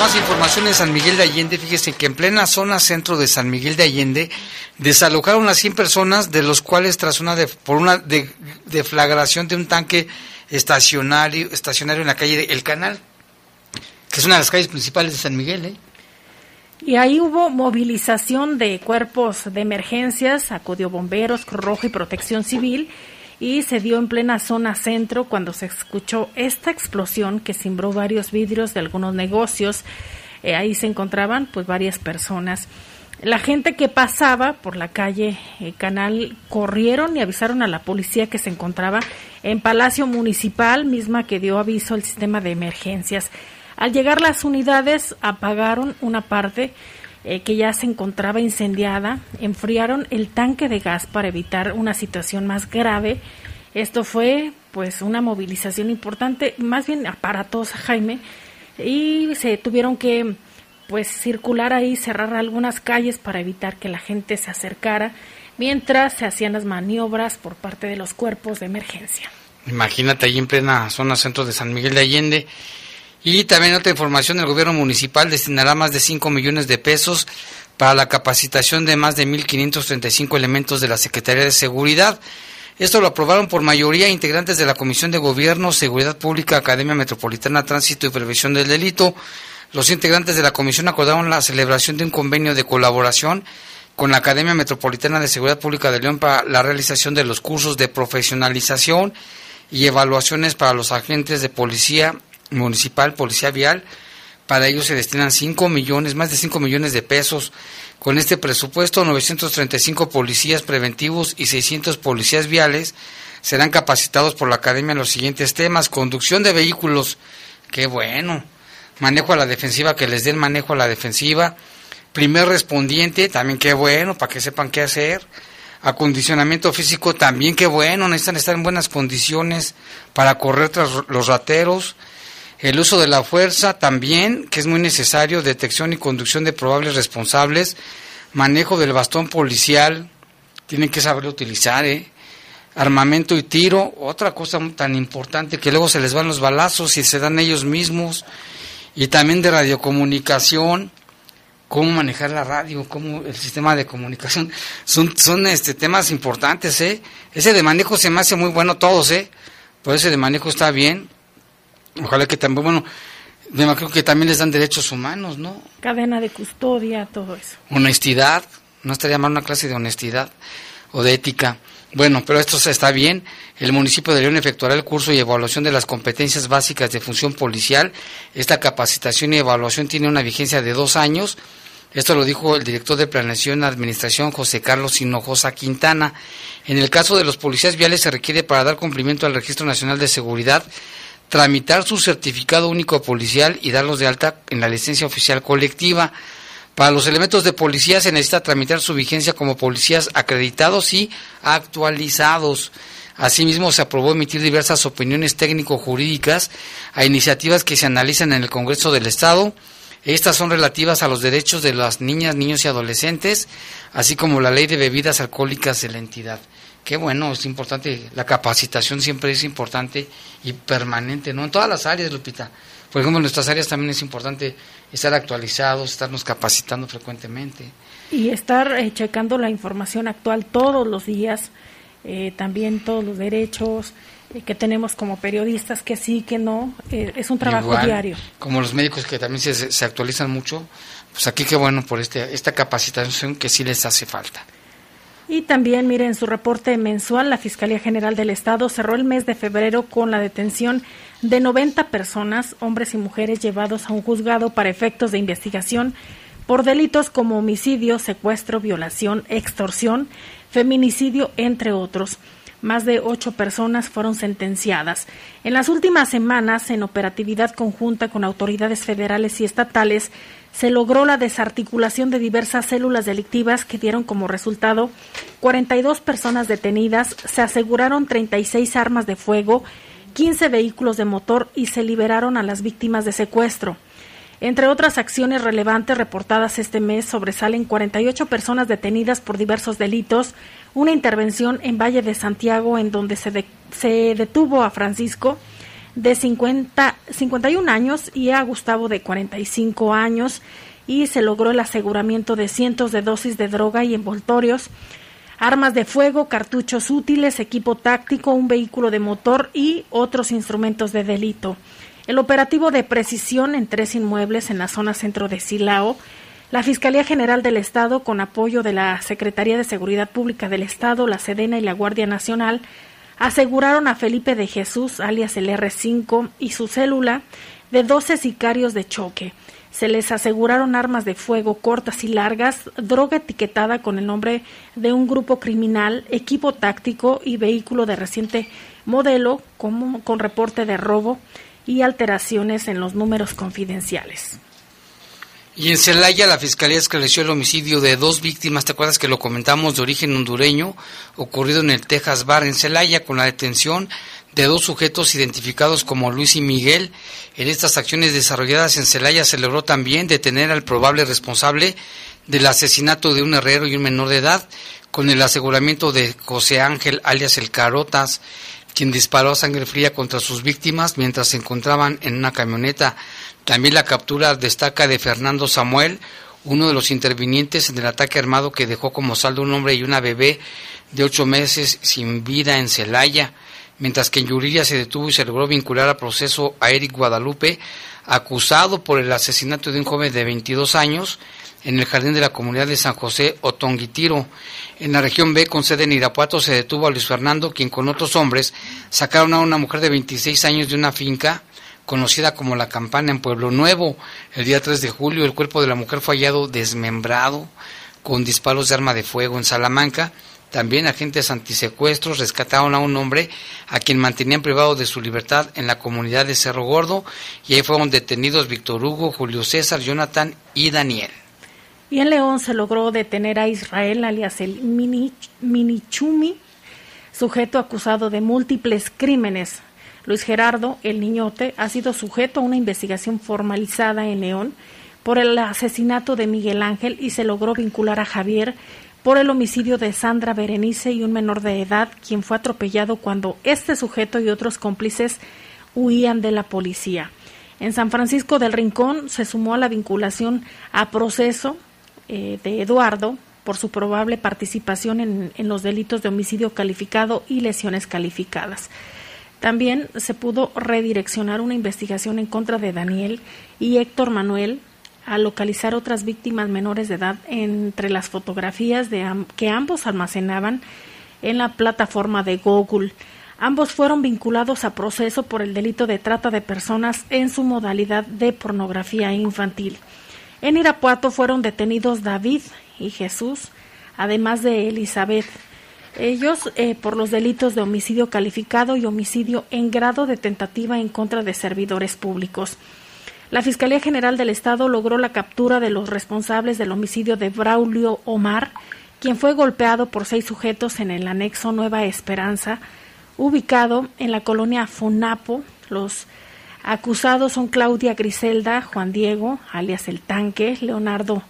Más información en San Miguel de Allende. Fíjese que en plena zona centro de San Miguel de Allende desalojaron a 100 personas, de los cuales tras una de, por una deflagración de un tanque estacionario, estacionario en la calle El Canal, que es una de las calles principales de San Miguel. ¿eh? Y ahí hubo movilización de cuerpos de emergencias, acudió bomberos, Cruz Rojo y Protección Civil y se dio en plena zona centro cuando se escuchó esta explosión que cimbró varios vidrios de algunos negocios. Eh, ahí se encontraban pues varias personas. La gente que pasaba por la calle eh, Canal corrieron y avisaron a la policía que se encontraba en Palacio Municipal, misma que dio aviso al sistema de emergencias. Al llegar las unidades apagaron una parte eh, que ya se encontraba incendiada, enfriaron el tanque de gas para evitar una situación más grave. Esto fue pues una movilización importante, más bien aparatosa, Jaime, y se tuvieron que pues circular ahí, cerrar algunas calles para evitar que la gente se acercara, mientras se hacían las maniobras por parte de los cuerpos de emergencia. Imagínate ahí en plena zona centro de San Miguel de Allende y también otra información, el gobierno municipal destinará más de 5 millones de pesos para la capacitación de más de 1.535 elementos de la Secretaría de Seguridad. Esto lo aprobaron por mayoría integrantes de la Comisión de Gobierno, Seguridad Pública, Academia Metropolitana, Tránsito y Prevención del Delito. Los integrantes de la comisión acordaron la celebración de un convenio de colaboración con la Academia Metropolitana de Seguridad Pública de León para la realización de los cursos de profesionalización y evaluaciones para los agentes de policía municipal, policía vial. Para ello se destinan 5 millones, más de 5 millones de pesos. Con este presupuesto, 935 policías preventivos y 600 policías viales serán capacitados por la academia en los siguientes temas. Conducción de vehículos, qué bueno. Manejo a la defensiva, que les den manejo a la defensiva. Primer respondiente, también qué bueno, para que sepan qué hacer. Acondicionamiento físico, también qué bueno, necesitan estar en buenas condiciones para correr tras los rateros. El uso de la fuerza también, que es muy necesario, detección y conducción de probables responsables, manejo del bastón policial, tienen que saberlo utilizar, ¿eh? armamento y tiro, otra cosa tan importante que luego se les van los balazos y se dan ellos mismos, y también de radiocomunicación, cómo manejar la radio, cómo el sistema de comunicación, son, son este, temas importantes, ¿eh? Ese de manejo se me hace muy bueno todos, ¿eh? Por ese de manejo está bien. Ojalá que también, bueno, me imagino que también les dan derechos humanos, ¿no? Cadena de custodia, todo eso. Honestidad, no estaría mal una clase de honestidad o de ética. Bueno, pero esto está bien. El municipio de León efectuará el curso y evaluación de las competencias básicas de función policial. Esta capacitación y evaluación tiene una vigencia de dos años. Esto lo dijo el director de Planeación y Administración, José Carlos Hinojosa Quintana. En el caso de los policías viales se requiere para dar cumplimiento al Registro Nacional de Seguridad tramitar su certificado único policial y darlos de alta en la licencia oficial colectiva. Para los elementos de policía se necesita tramitar su vigencia como policías acreditados y actualizados. Asimismo, se aprobó emitir diversas opiniones técnico-jurídicas a iniciativas que se analizan en el Congreso del Estado. Estas son relativas a los derechos de las niñas, niños y adolescentes, así como la ley de bebidas alcohólicas de la entidad. Qué bueno, es importante, la capacitación siempre es importante y permanente, ¿no? En todas las áreas, Lupita. Por ejemplo, en nuestras áreas también es importante estar actualizados, estarnos capacitando frecuentemente. Y estar eh, checando la información actual todos los días, eh, también todos los derechos eh, que tenemos como periodistas, que sí, que no, es un trabajo diario. Como los médicos que también se, se actualizan mucho, pues aquí qué bueno por este, esta capacitación que sí les hace falta. Y también, miren, su reporte mensual, la Fiscalía General del Estado cerró el mes de febrero con la detención de 90 personas, hombres y mujeres, llevados a un juzgado para efectos de investigación por delitos como homicidio, secuestro, violación, extorsión, feminicidio, entre otros. Más de ocho personas fueron sentenciadas. En las últimas semanas, en operatividad conjunta con autoridades federales y estatales, se logró la desarticulación de diversas células delictivas que dieron como resultado 42 personas detenidas, se aseguraron 36 armas de fuego, 15 vehículos de motor y se liberaron a las víctimas de secuestro. Entre otras acciones relevantes reportadas este mes sobresalen 48 personas detenidas por diversos delitos, una intervención en Valle de Santiago en donde se, se detuvo a Francisco de 50, 51 años y a Gustavo de 45 años y se logró el aseguramiento de cientos de dosis de droga y envoltorios, armas de fuego, cartuchos útiles, equipo táctico, un vehículo de motor y otros instrumentos de delito. El operativo de precisión en tres inmuebles en la zona centro de Silao, la Fiscalía General del Estado, con apoyo de la Secretaría de Seguridad Pública del Estado, la Sedena y la Guardia Nacional, aseguraron a Felipe de Jesús, alias el R5, y su célula de 12 sicarios de choque. Se les aseguraron armas de fuego cortas y largas, droga etiquetada con el nombre de un grupo criminal, equipo táctico y vehículo de reciente modelo con reporte de robo, y alteraciones en los números confidenciales. Y en Celaya la Fiscalía esclareció el homicidio de dos víctimas, ¿te acuerdas que lo comentamos de origen hondureño, ocurrido en el Texas Bar en Celaya con la detención de dos sujetos identificados como Luis y Miguel. En estas acciones desarrolladas en Celaya se logró también detener al probable responsable del asesinato de un herrero y un menor de edad, con el aseguramiento de José Ángel alias El Carotas quien disparó a sangre fría contra sus víctimas mientras se encontraban en una camioneta. También la captura destaca de Fernando Samuel, uno de los intervinientes en el ataque armado que dejó como saldo un hombre y una bebé de ocho meses sin vida en Celaya, mientras que en Yuriria se detuvo y se logró vincular al proceso a Eric Guadalupe, acusado por el asesinato de un joven de 22 años en el jardín de la comunidad de San José Otonguitiro. En la región B, con sede en Irapuato, se detuvo a Luis Fernando, quien con otros hombres sacaron a una mujer de 26 años de una finca conocida como La Campana en Pueblo Nuevo. El día 3 de julio, el cuerpo de la mujer fue hallado desmembrado con disparos de arma de fuego en Salamanca. También agentes antisecuestros rescataron a un hombre a quien mantenían privado de su libertad en la comunidad de Cerro Gordo y ahí fueron detenidos Víctor Hugo, Julio César, Jonathan y Daniel. Y en León se logró detener a Israel, alias el Minichumi, sujeto acusado de múltiples crímenes. Luis Gerardo, el niñote, ha sido sujeto a una investigación formalizada en León por el asesinato de Miguel Ángel y se logró vincular a Javier por el homicidio de Sandra Berenice y un menor de edad, quien fue atropellado cuando este sujeto y otros cómplices huían de la policía. En San Francisco del Rincón se sumó a la vinculación a proceso eh, de Eduardo por su probable participación en, en los delitos de homicidio calificado y lesiones calificadas. También se pudo redireccionar una investigación en contra de Daniel y Héctor Manuel a localizar otras víctimas menores de edad entre las fotografías de que ambos almacenaban en la plataforma de Google. Ambos fueron vinculados a proceso por el delito de trata de personas en su modalidad de pornografía infantil. En Irapuato fueron detenidos David y Jesús, además de Elizabeth. Ellos eh, por los delitos de homicidio calificado y homicidio en grado de tentativa en contra de servidores públicos. La Fiscalía General del Estado logró la captura de los responsables del homicidio de Braulio Omar, quien fue golpeado por seis sujetos en el anexo Nueva Esperanza, ubicado en la colonia Fonapo. Los Acusados son Claudia Griselda, Juan Diego, alias el Tanque, Leonardo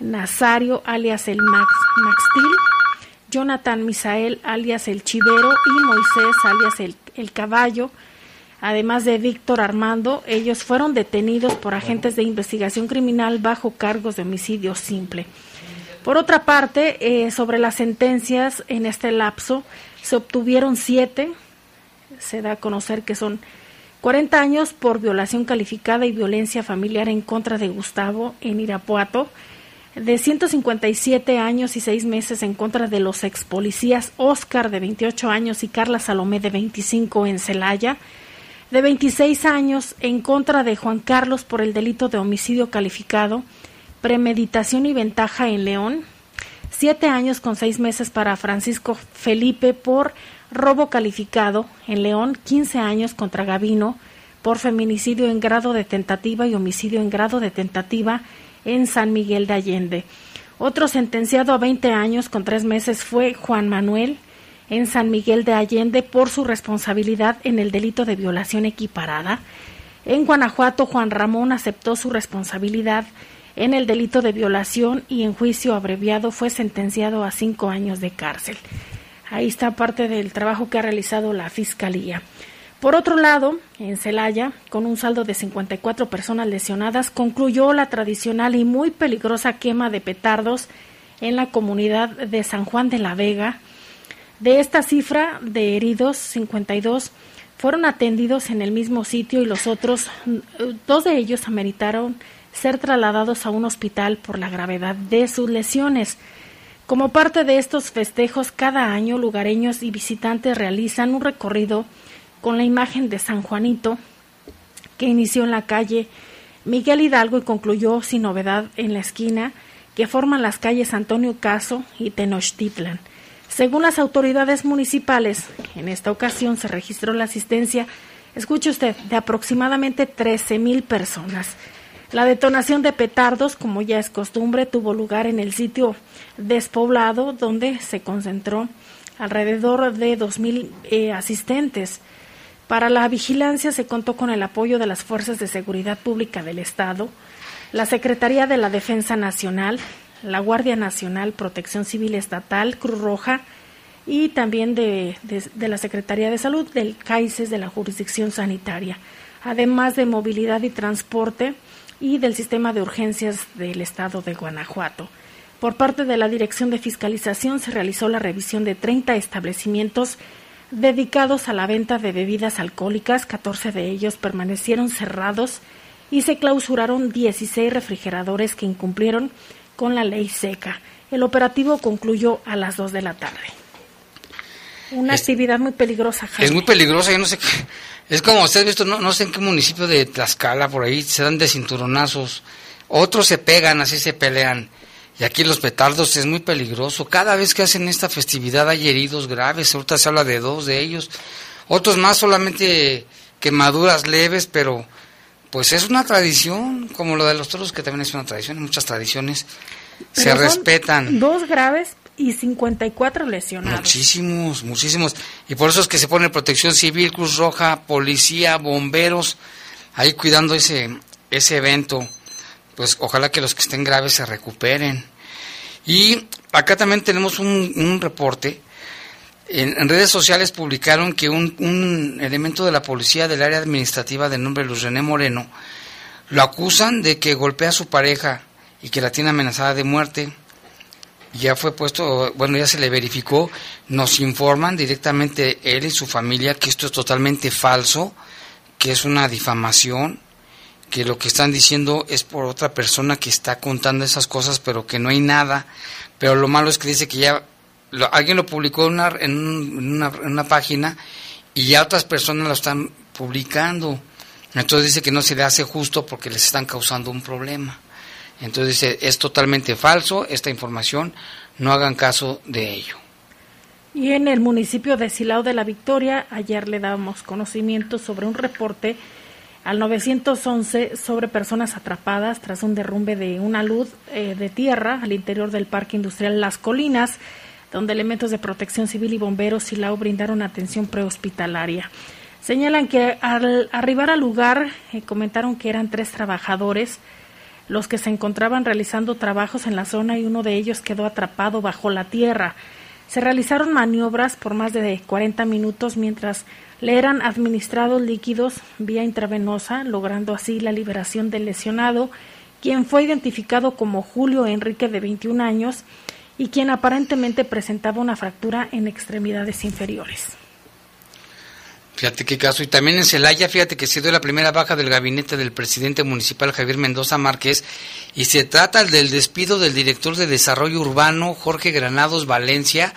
Nazario, alias el Max, Maxtil, Jonathan Misael, alias el Chivero, y Moisés, alias el, el Caballo, además de Víctor Armando. Ellos fueron detenidos por agentes de investigación criminal bajo cargos de homicidio simple. Por otra parte, eh, sobre las sentencias en este lapso, se obtuvieron siete. Se da a conocer que son 40 años por violación calificada y violencia familiar en contra de Gustavo en Irapuato, de 157 años y 6 meses en contra de los ex policías Oscar de 28 años y Carla Salomé de 25 en Celaya, de 26 años en contra de Juan Carlos por el delito de homicidio calificado, premeditación y ventaja en León, 7 años con 6 meses para Francisco Felipe por robo calificado en León, 15 años contra Gavino por feminicidio en grado de tentativa y homicidio en grado de tentativa en San Miguel de Allende. Otro sentenciado a 20 años con tres meses fue Juan Manuel en San Miguel de Allende por su responsabilidad en el delito de violación equiparada. En Guanajuato, Juan Ramón aceptó su responsabilidad en el delito de violación y en juicio abreviado fue sentenciado a cinco años de cárcel. Ahí está parte del trabajo que ha realizado la Fiscalía. Por otro lado, en Celaya, con un saldo de 54 personas lesionadas, concluyó la tradicional y muy peligrosa quema de petardos en la comunidad de San Juan de la Vega. De esta cifra de heridos, 52 fueron atendidos en el mismo sitio y los otros, dos de ellos ameritaron ser trasladados a un hospital por la gravedad de sus lesiones. Como parte de estos festejos, cada año lugareños y visitantes realizan un recorrido con la imagen de San Juanito, que inició en la calle Miguel Hidalgo y concluyó sin novedad en la esquina que forman las calles Antonio Caso y Tenochtitlan. Según las autoridades municipales, en esta ocasión se registró la asistencia, escuche usted, de aproximadamente 13 mil personas. La detonación de petardos, como ya es costumbre, tuvo lugar en el sitio despoblado donde se concentró alrededor de 2.000 eh, asistentes. Para la vigilancia se contó con el apoyo de las Fuerzas de Seguridad Pública del Estado, la Secretaría de la Defensa Nacional, la Guardia Nacional, Protección Civil Estatal, Cruz Roja y también de, la Secretaría de Salud, del CAICES de la Jurisdicción Sanitaria, además de movilidad y transporte y del sistema de urgencias del Estado de Guanajuato. Por parte de la Dirección de Fiscalización se realizó la revisión de 30 establecimientos dedicados a la venta de bebidas alcohólicas, 14 de ellos permanecieron cerrados y se clausuraron 16 refrigeradores que incumplieron con la ley seca. El operativo concluyó a las 2 de la tarde. Una actividad muy peligrosa, Jaime. Es muy peligrosa, yo no sé qué. Es como usted ha visto, no, no sé en qué municipio de Tlaxcala, por ahí, se dan de cinturonazos. Otros se pegan, así se pelean. Y aquí los petardos es muy peligroso. Cada vez que hacen esta festividad hay heridos graves. Ahorita se habla de dos de ellos. Otros más solamente quemaduras leves, pero pues es una tradición, como lo de los toros, que también es una tradición. Muchas tradiciones se respetan. Dos graves y 54 lesionados. Muchísimos, muchísimos. Y por eso es que se pone protección civil, Cruz Roja, policía, bomberos, ahí cuidando ese, ese evento pues ojalá que los que estén graves se recuperen. Y acá también tenemos un, reporte. En, redes sociales publicaron que un, elemento de la policía del área administrativa de nombre Luz René Moreno lo acusan de que golpea a su pareja y que la tiene amenazada de muerte. Ya fue puesto, bueno, ya se le verificó, nos informan directamente él y su familia que esto es totalmente falso, que es una difamación, que lo que están diciendo es por otra persona que está contando esas cosas, pero que no hay nada. Pero lo malo es que dice que ya alguien lo publicó en una, en, una, página y ya otras personas lo están publicando. Entonces dice que no se le hace justo porque les están causando un problema. Entonces dice, es totalmente falso esta información, no hagan caso de ello. Y en el municipio de Silao de la Victoria, ayer le damos conocimiento sobre un reporte al 911 sobre personas atrapadas tras un derrumbe de una luz eh, de tierra al interior del Parque Industrial Las Colinas, donde elementos de protección civil y bomberos Silao brindaron atención prehospitalaria. Señalan que al arribar al lugar eh, comentaron que eran tres trabajadores los que se encontraban realizando trabajos en la zona y uno de ellos quedó atrapado bajo la tierra. Se realizaron maniobras por más de 40 minutos mientras le eran administrados líquidos vía intravenosa, logrando así la liberación del lesionado, quien fue identificado como Julio Enrique de 21 años y quien aparentemente presentaba una fractura en extremidades inferiores. Fíjate qué caso. Y también en Celaya, fíjate que se dio la primera baja del gabinete del presidente municipal Javier Mendoza Márquez y se trata del despido del director de desarrollo urbano Jorge Granados Valencia,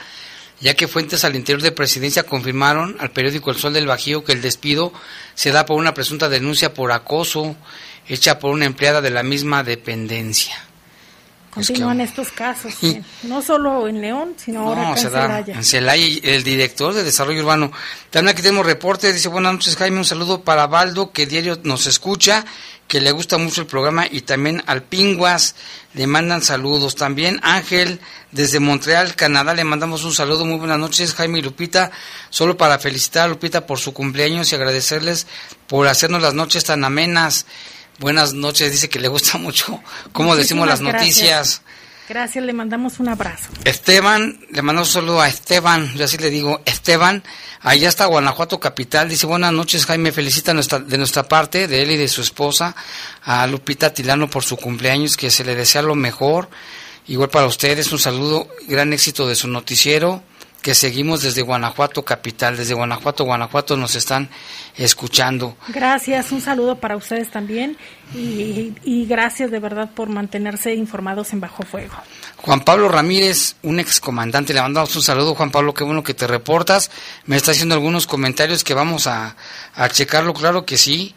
ya que fuentes al interior de presidencia confirmaron al periódico El Sol del Bajío que el despido se da por una presunta denuncia por acoso hecha por una empleada de la misma dependencia. Continúan estos casos, no solo en León, sino ahora en Celaya. En Celaya, el director de Desarrollo Urbano. También aquí tenemos reporte, dice, buenas noches Jaime, un saludo para Baldo, que diario nos escucha, que le gusta mucho el programa, y también al Pinguas, le mandan saludos. También Ángel, desde Montreal, Canadá, le mandamos un saludo, muy buenas noches Jaime y Lupita, solo para felicitar a Lupita por su cumpleaños y agradecerles por hacernos las noches tan amenas. Buenas noches, dice que le gusta mucho cómo decimos las noticias. Gracias, le mandamos un abrazo. Esteban, le mandamos un saludo a Esteban, yo así le digo, Esteban, allá está Guanajuato Capital, dice buenas noches Jaime, felicita nuestra, de nuestra parte, de él y de su esposa, a Lupita Tilano por su cumpleaños, que se le desea lo mejor, igual para ustedes, un saludo, gran éxito de su noticiero, que seguimos desde Guanajuato Capital, desde Guanajuato, Guanajuato nos están escuchando. Gracias, un saludo para ustedes también y, gracias de verdad por mantenerse informados en Bajo Fuego. Juan Pablo Ramírez, un excomandante, le mandamos un saludo, Juan Pablo, qué bueno que te reportas. Me está haciendo algunos comentarios que vamos a, checarlo, claro que sí,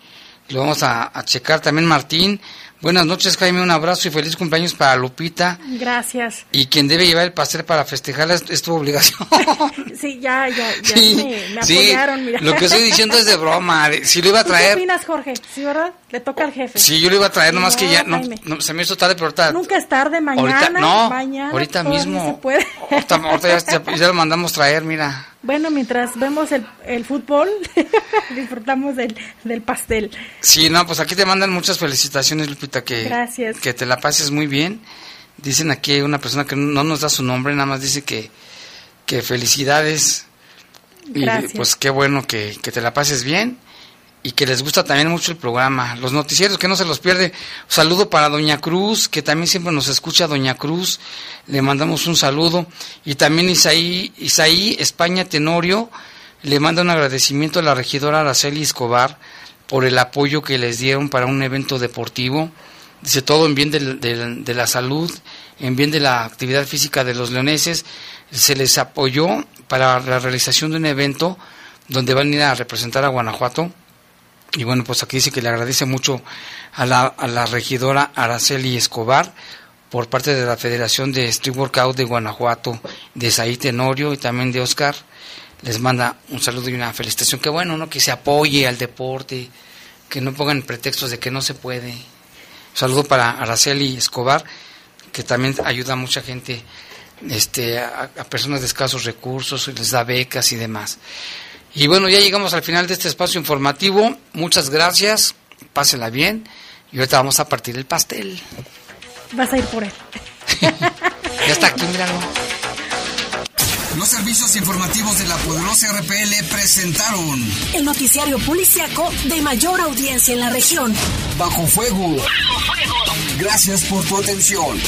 lo vamos a, a checar. También Martín, Buenas noches, Jaime. Un abrazo y feliz cumpleaños para Lupita. Gracias. Y quien debe llevar el pastel para festejarla es, tu obligación. sí, ya, ya, ya me, apoyaron. Mira. Lo que estoy diciendo es de broma. Si lo iba a traer. ¿Qué opinas, Jorge? Sí, ¿verdad? Le toca al jefe. Sí, yo lo iba a traer, nomás que ya no, se me hizo tarde, pero ahorita. Nunca es tarde, mañana. Ahorita, no, mañana, ahorita mismo. Se puede. Ahorita, ya, lo mandamos traer, mira. Bueno, mientras vemos el, el fútbol, disfrutamos del, del pastel. Sí, no, pues aquí te mandan muchas felicitaciones, Lupita, que, Gracias. que te la pases muy bien. Dicen aquí una persona que no nos da su nombre, nada más dice que, que felicidades. Gracias. Y pues qué bueno que, que te la pases bien y que les gusta también mucho el programa. Los noticieros, que no se los pierde. Un saludo para Doña Cruz, que también siempre nos escucha Doña Cruz. Le mandamos un saludo. Y también Isaí, Isaí España Tenorio, le manda un agradecimiento a la regidora Araceli Escobar por el apoyo que les dieron para un evento deportivo. Dice todo en bien de, la salud, en bien de la actividad física de los leoneses. Se les apoyó para la realización de un evento donde van a ir a representar a Guanajuato y bueno, pues aquí dice que le agradece mucho a la, a la regidora Araceli Escobar por parte de la Federación de Street Workout de Guanajuato, de Saí Tenorio y también de Oscar. Les manda un saludo y una felicitación. Qué bueno, ¿no? Que se apoye al deporte, que no pongan pretextos de que no se puede. Saludo para Araceli Escobar, que también ayuda a mucha gente, este, a, a personas de escasos recursos, les da becas y demás. Y bueno, ya llegamos al final de este espacio informativo. Muchas gracias, pásela bien. Y ahorita vamos a partir el pastel. Vas a ir por él. ya está aquí, míralo. Los servicios informativos de la poderosa RPL presentaron el noticiario policiaco de mayor audiencia en la región. Bajo fuego. Bajo fuego. Gracias por tu atención.